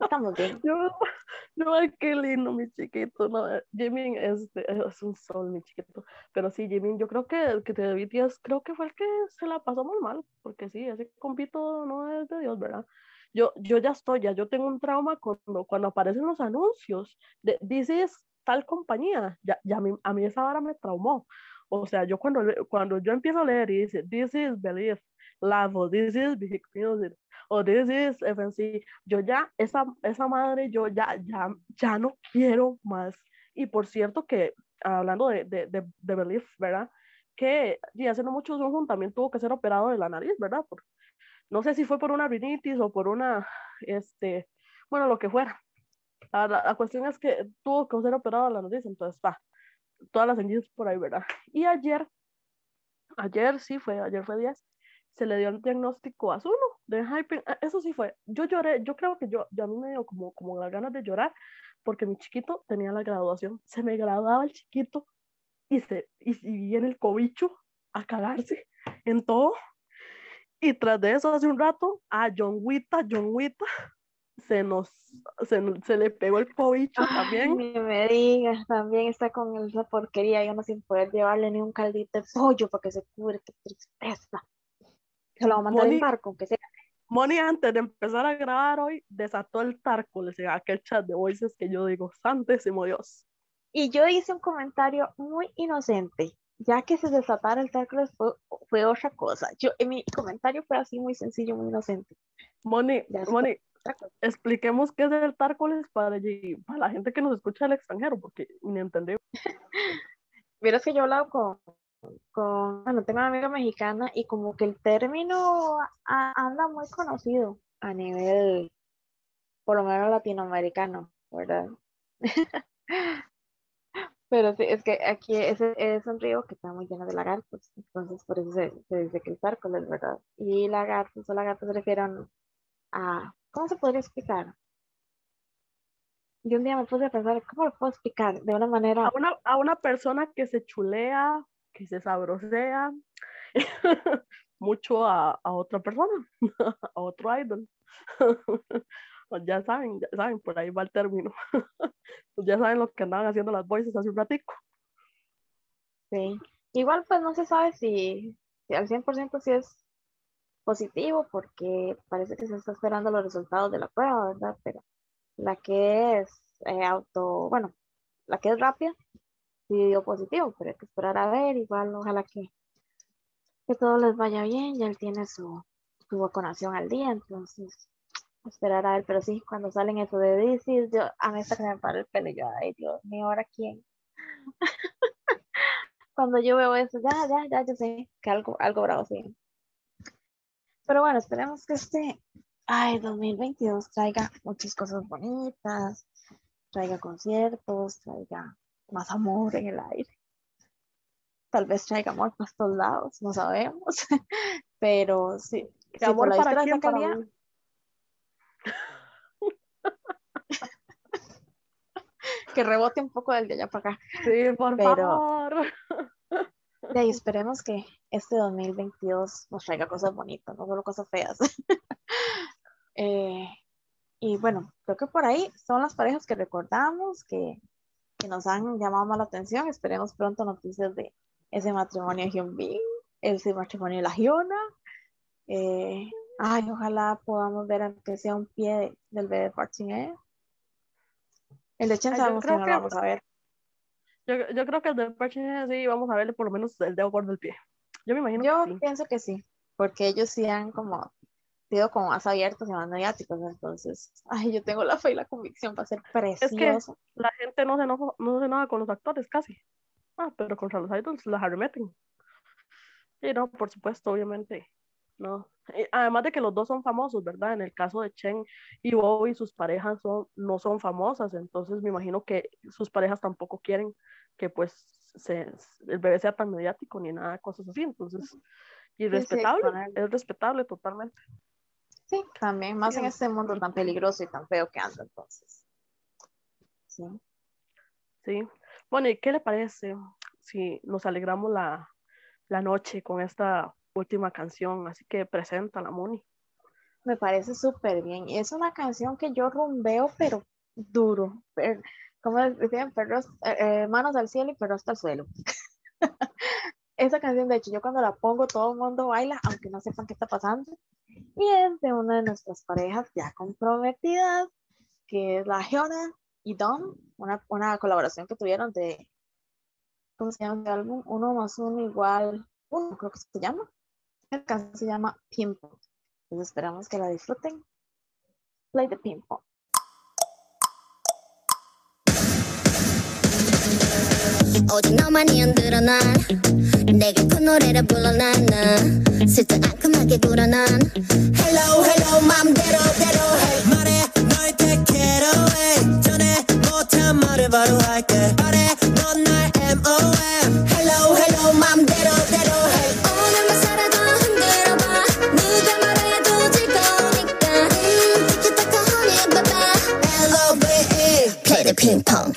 Estamos bien. Yo, no, qué lindo, mi chiquito. No, eh, Jimin es, de- es un sol, mi chiquito. Pero sí, Jimin, yo creo que el que de BTS, creo que fue el que se la pasó muy mal. Porque sí, ese compito no es de Dios, ¿verdad? Yo, yo ya estoy, ya yo tengo un trauma cuando, cuando aparecen los anuncios de is tal compañía. Ya, ya a, mí, a mí esa vara me traumó. O sea, yo cuando, cuando yo empiezo a leer y dice This is Believe, Lavo, This is Big Music, o This is FNC, yo ya, esa, esa madre, yo ya, ya, ya no quiero más. Y por cierto que, hablando de, de, de, de Belief, ¿verdad? Que y hace no mucho también tuvo que ser operado de la nariz, ¿verdad? Por, no sé si fue por una rinitis o por una, este, bueno, lo que fuera. La, la, la cuestión es que tuvo que ser operado de la nariz, entonces va, todas las señales por ahí, ¿verdad? Y ayer, ayer sí fue, ayer fue 10, se le dio el diagnóstico a Zuno de hyping. Ah, Eso sí fue. Yo lloré, yo creo que yo, yo a mí me dio como, como las ganas de llorar porque mi chiquito tenía la graduación. Se me graduaba el chiquito y, se, y, y viene el cobicho a cagarse en todo. Y tras de eso, hace un rato, a John Wita, John Wita, se nos, se, se le pegó el cobicho Ay, también. ni me digas, también está con esa porquería uno sin poder llevarle ni un caldito de pollo para que se cure, qué tristeza. Se lo va a mandar Moni- en barco, aunque sea. Moni, antes de empezar a grabar hoy, desató el tárcoles en aquel chat de voices que yo digo, santísimo Dios. Y yo hice un comentario muy inocente, ya que se desatara el tárcoles fue, fue otra cosa. Yo, en mi comentario fue así muy sencillo, muy inocente. Moni, Moni, expliquemos qué es el tárcoles para, para la gente que nos escucha del extranjero, porque ni entendí. Vieras que yo he hablado con, con, bueno, tengo una amiga mexicana y como que el término anda muy conocido a nivel, por lo menos latinoamericano, ¿verdad? Pero sí, es que aquí es, es, un río que está muy lleno de lagartos, entonces por eso se, dice que el tárcoles, ¿verdad? Y lagartos o lagartos se refieren a, ¿cómo se podría explicar? Yo un día me puse a pensar, ¿cómo lo puedo explicar? De una manera... A una, a una persona que se chulea, que se sabrosea mucho a, a otra persona, a otro idol. ya saben, ya saben, por ahí va el término. pues ya saben lo que andaban haciendo las voices hace un ratico. Sí, igual pues no se sabe si, si al 100% si es positivo porque parece que se está esperando los resultados de la prueba, ¿verdad? Pero la que es eh, auto, bueno, la que es rápida, sí dio positivo, pero hay que esperar a ver, igual ojalá que, que todo les vaya bien, ya él tiene su, su vacunación al día, entonces esperar a él, pero sí, cuando salen eso de DC, yo, a mí que me para el pelo, yo, ay Dios mío, ¿ahora quién? cuando yo veo eso, ya, ya, ya, yo sé que algo, algo bravo sí. Pero bueno, esperemos que este, ay, 2022 traiga muchas cosas bonitas, traiga conciertos, traiga más amor en el aire. Tal vez traiga amor para todos lados, no sabemos, pero sí. amor para quién, para que rebote un poco del de allá para acá. Sí, por favor. De ahí esperemos que este 2022 nos traiga cosas bonitas, no solo cosas feas. Eh, y bueno, creo que por ahí son las parejas que recordamos, que, que nos han llamado más la atención. Esperemos pronto noticias de ese matrimonio de Hyun Bin, ese matrimonio de la Hyuna. Eh, ay, ojalá podamos ver aunque sea un pie del bebé Park el de Chen sabemos que no lo vamos a ver. Yo, yo creo que el de Perchin sí vamos a verle por lo menos el dedo gordo del pie. Yo me imagino yo que sí. pienso que sí, porque ellos sí han como sido como más abiertos y más mediáticos, entonces, ay, yo tengo la fe y la convicción para ser precioso. Es que la gente no se enoja, no se enoja con los actores casi. Ah, pero contra los idols las arremeten. Y no, por supuesto, obviamente, no. Además de que los dos son famosos, ¿verdad? En el caso de Chen y Bobby, sus parejas son, no son famosas, entonces me imagino que sus parejas tampoco quieren que pues se, el bebé sea tan mediático ni nada, cosas así, entonces, y respetable, es respetable totalmente. Sí, también, más en este mundo tan peligroso y tan feo que anda, entonces. Sí. Sí. Bueno, ¿y qué le parece si nos alegramos la, la noche con esta última canción, así que presenta la Moni. Me parece súper bien. Es una canción que yo rumbeo, pero duro. como decían, perros, eh, eh, manos al cielo y perros hasta el suelo. Esa canción, de hecho, yo cuando la pongo, todo el mundo baila, aunque no sepan qué está pasando. Y es de una de nuestras parejas ya comprometidas, que es la Giona y Don, una, una colaboración que tuvieron de, ¿cómo se llama el álbum? Uno más uno igual, uno creo que se llama. El caso se llama Pimple. Entonces esperamos que la disfruten. Play the Pimple. 오직 너만이 흔들어 난 내게 그 노래를 불러 난난 슬쩍 앙큼하게 굴어 난 Hello hello 맘대로 대로 hey 말해 널 take it away 전에 못한 말을 바로 할게. 말해 MOM 대로 hey 오늘만 살아도 the ping pong.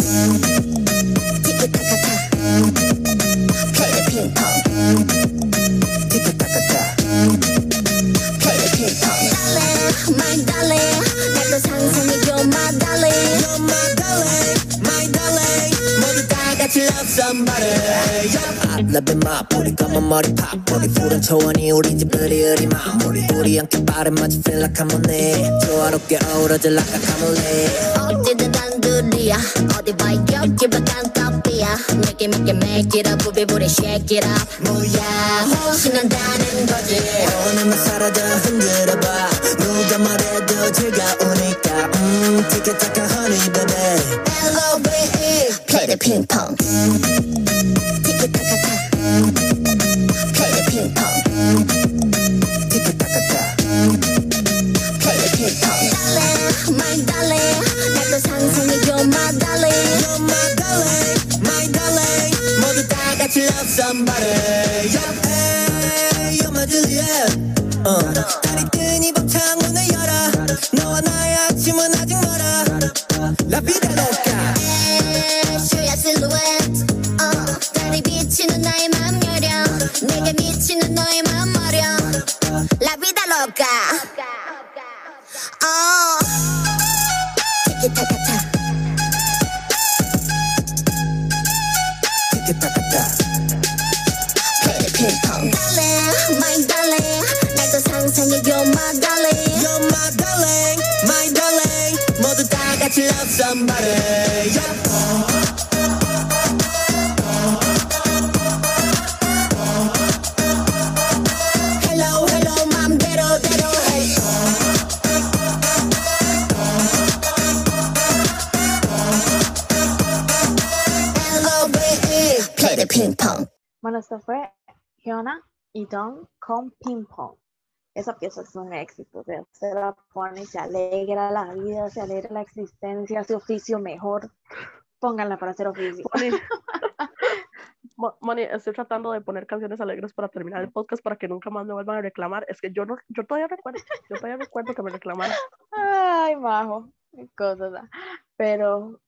Love it my 우리 검은 머리 팝 우리 푸른 초원이 우리 집 그리 마무리 우리 함께 빠른 맛이 feel like I'm on it 조화롭게 어우러져 like a camel 어디든 단둘이야 어디 봐 여기 밖엔 깜 yeah, make it up, everybody shake it up. 뭐야, 신난다는 거지. 오늘만 살아도 흔들어봐. 누가 말해도 즐거우니까. 음, 티켓 타카 honey baby. L-O-V-E, play the ping pong. Bueno, esto fue y Don con Ping Pong. Esa pieza es un éxito, o sea, se la pone se alegra la vida, se alegra la existencia, su oficio mejor. Pónganla para hacer oficio. Moni, Mo- Moni, estoy tratando de poner canciones alegres para terminar el podcast para que nunca más me vuelvan a reclamar. Es que yo no, yo todavía recuerdo, yo todavía recuerdo que me reclamaron. Ay, majo, qué cosas. ah. Pero,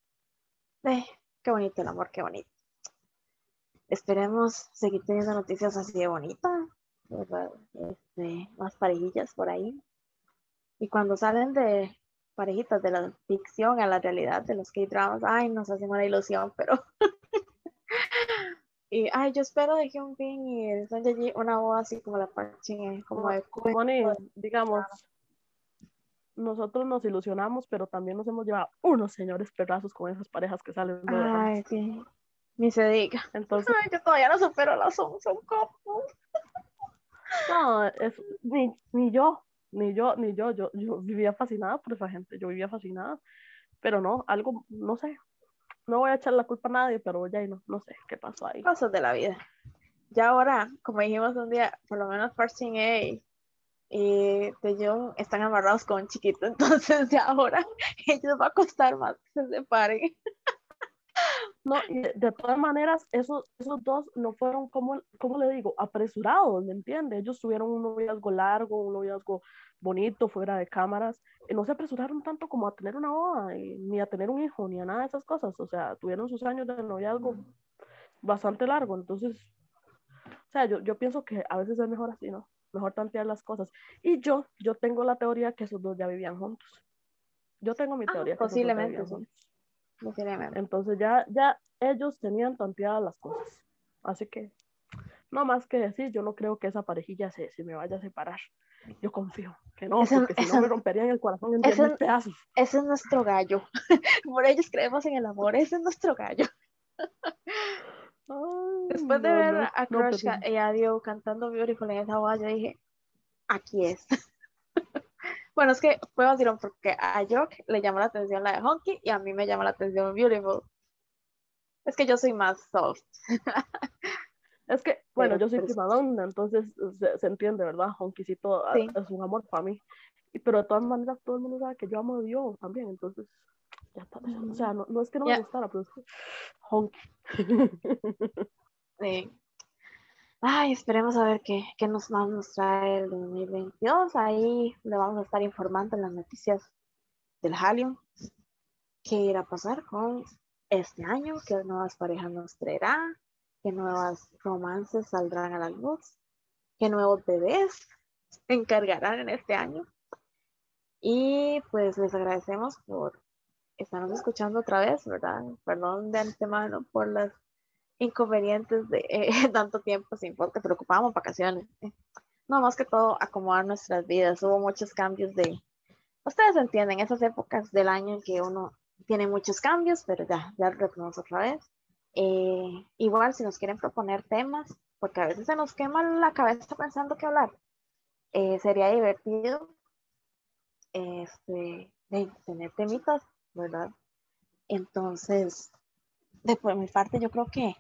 eh, qué bonito el amor, qué bonito. Esperemos seguir teniendo noticias así de bonitas, ¿verdad? Este, más parejillas por ahí. Y cuando salen de parejitas de la ficción a la realidad de los K-dramas, ay, nos hacen una ilusión, pero. y, ay, yo espero de Hyunbin y el Son Ye-ji una voz así como la Shin-hye, como de Moni, digamos, nosotros nos ilusionamos, pero también nos hemos llevado unos señores pedazos con esas parejas que salen de. Ay, sí. Ni se diga. Entonces, Ay, yo todavía no supero la son, son como. No, es, ni, ni yo, ni yo, ni yo, yo, yo vivía fascinada por esa gente, yo vivía fascinada, pero no, algo, no sé, no voy a echar la culpa a nadie, pero ya no, no sé qué pasó ahí. Cosas de la vida. Ya ahora, como dijimos un día, por lo menos Parsing A y Taeyong están amarrados con un chiquito, entonces ya ahora ellos va a costar más que se separen. No, de, todas maneras, esos, esos dos no fueron, como, ¿cómo le digo? Apresurados, ¿me entiende? Ellos tuvieron un noviazgo largo, un noviazgo bonito, fuera de cámaras, y no se apresuraron tanto como a tener una boda, ni a tener un hijo, ni a nada de esas cosas, o sea, tuvieron sus años de noviazgo bastante largo, entonces, o sea, yo, yo pienso que a veces es mejor así, ¿no? Mejor tantear las cosas. Y yo, yo tengo la teoría que esos dos ya vivían juntos. Yo tengo mi Ah, teoría. que esos dos ya posiblemente, vivían juntos. Entonces ya, ya ellos tenían tanteadas las cosas. Así que, no más que decir, yo no creo que esa parejilla se, se me vaya a separar. Yo confío que no, porque si no me romperían el corazón en ese- 10 pedazos. Ese es nuestro gallo. Por ellos creemos en el amor, ese es nuestro gallo. Ay, Después de no, ver no, a no, Crush pero- y a Dio cantando Beautiful en esa voz, yo dije, aquí es. Bueno, es que fue vacilón porque a Jock le llamó la atención la de Honky y a mí me llama la atención Beautiful. Es que yo soy más soft. Es que, bueno, Pero- yo soy pero- prima donna, entonces se, se entiende, ¿verdad? Honquisito ah, Sí. es un amor para mí. Pero de todas maneras, todo el mundo sabe que yo amo a Dios también, entonces, ya está. O sea, no, no es que no Ya. me gustara, pero es que Honky. Sí. Ay, esperemos a ver qué, qué nos más nos trae el 2022. Ahí le vamos a estar informando en las noticias del Halion. ¿Qué irá a pasar con este año? ¿Qué nuevas parejas nos traerá? ¿Qué nuevas romances saldrán a la luz? ¿Qué nuevos bebés encargarán en este año? Y pues les agradecemos por estarnos escuchando otra vez, ¿verdad? Perdón de antemano por las inconvenientes de eh, tanto tiempo sin podcast, pero vacaciones. eh. No, más que todo acomodar nuestras vidas. Hubo muchos cambios de, ustedes entienden, esas épocas del año en que uno tiene muchos cambios, pero ya, ya lo retomamos otra vez. Eh, igual, si nos quieren proponer temas, porque a veces se nos quema la cabeza pensando qué hablar, sería divertido este, tener temitas, ¿verdad? Entonces, de por mi parte, yo creo que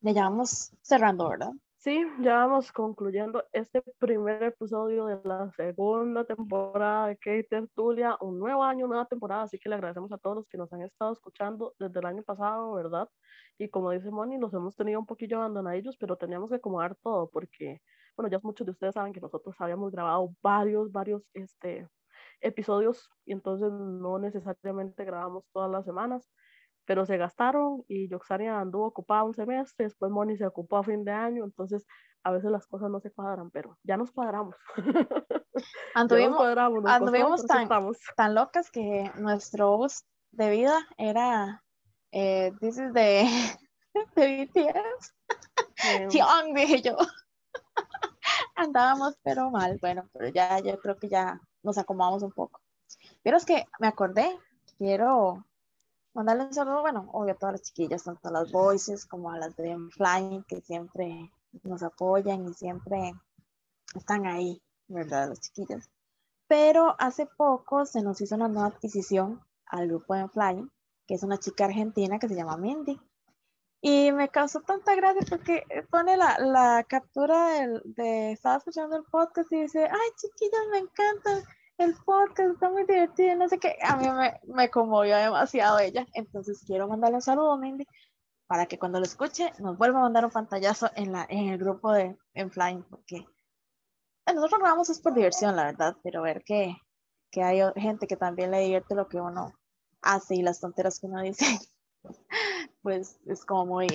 le llevamos cerrando, ¿verdad? Sí, ya vamos concluyendo este primer episodio de la segunda temporada de Kate Tertulia, un nuevo año, nueva temporada, así que le agradecemos a todos los que nos han estado escuchando desde el año pasado, ¿verdad? Y como dice Moni, los hemos tenido un poquillo abandonadillos, pero teníamos que acomodar todo porque, bueno, ya muchos de ustedes saben que nosotros habíamos grabado varios, varios, este, episodios y entonces no necesariamente grabamos todas las semanas pero se gastaron y Yoxania anduvo ocupada un semestre, después Moni se ocupó a fin de año, entonces a veces las cosas no se cuadran, pero ya nos cuadramos. Anduvimos, cuadramos, anduvimos tan, tan, locas que nuestro bus de vida era eh, this is de, de BTS. Tiong, dije yo. Andábamos pero mal, bueno, pero ya yo creo que ya nos acomodamos un poco. Pero es que me acordé, quiero mandarle un saludo, bueno, obvio a todas las chiquillas, tanto a las voices como a las de Flying, que siempre nos apoyan y siempre están ahí, ¿verdad? Las chiquillas. Pero hace poco se nos hizo una nueva adquisición al grupo de Flying, que es una chica argentina que se llama Mindy. Y me causó tanta gracia porque pone la, la captura de, de, estaba escuchando el podcast y dice, ay chiquillas, me encantan el podcast está muy divertido, no sé qué. A mí me, me conmovió demasiado ella. Entonces quiero mandarle un saludo, Mindy, para que cuando lo escuche nos vuelva a mandar un pantallazo en, la, en el grupo de en Flying, porque nosotros grabamos es por diversión, la verdad, pero ver que, que hay gente que también le divierte lo que uno hace y las tonteras que uno dice, pues es como muy,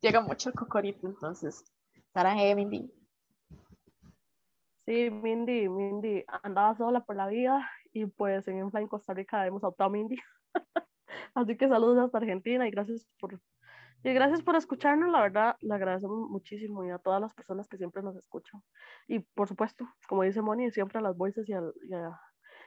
llega mucho el cocorito, entonces, hey, Mindy, Sí, Mindy, Mindy andaba sola por la vida y pues en en Costa Rica hemos adoptado a Mindy. Así que saludos hasta Argentina y gracias por y gracias por escucharnos, la verdad, le agradecemos muchísimo y a todas las personas que siempre nos escuchan. Y por supuesto, como dice Moni, siempre a las voices y, y a,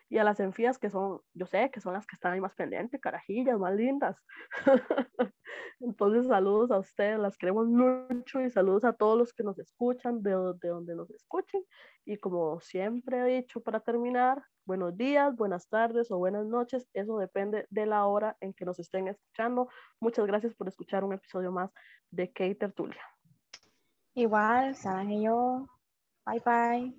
y a las enfías que son, yo sé que son las que están ahí más pendientes, carajillas, más lindas. Entonces, saludos a ustedes, las queremos mucho y saludos a todos los que nos escuchan, de, de donde nos escuchen. Y como siempre he dicho para terminar, buenos días, buenas tardes o buenas noches, eso depende de la hora en que nos estén escuchando. Muchas gracias por escuchar un episodio más de Kate Tertulia. Igual, saben yo. Bye bye.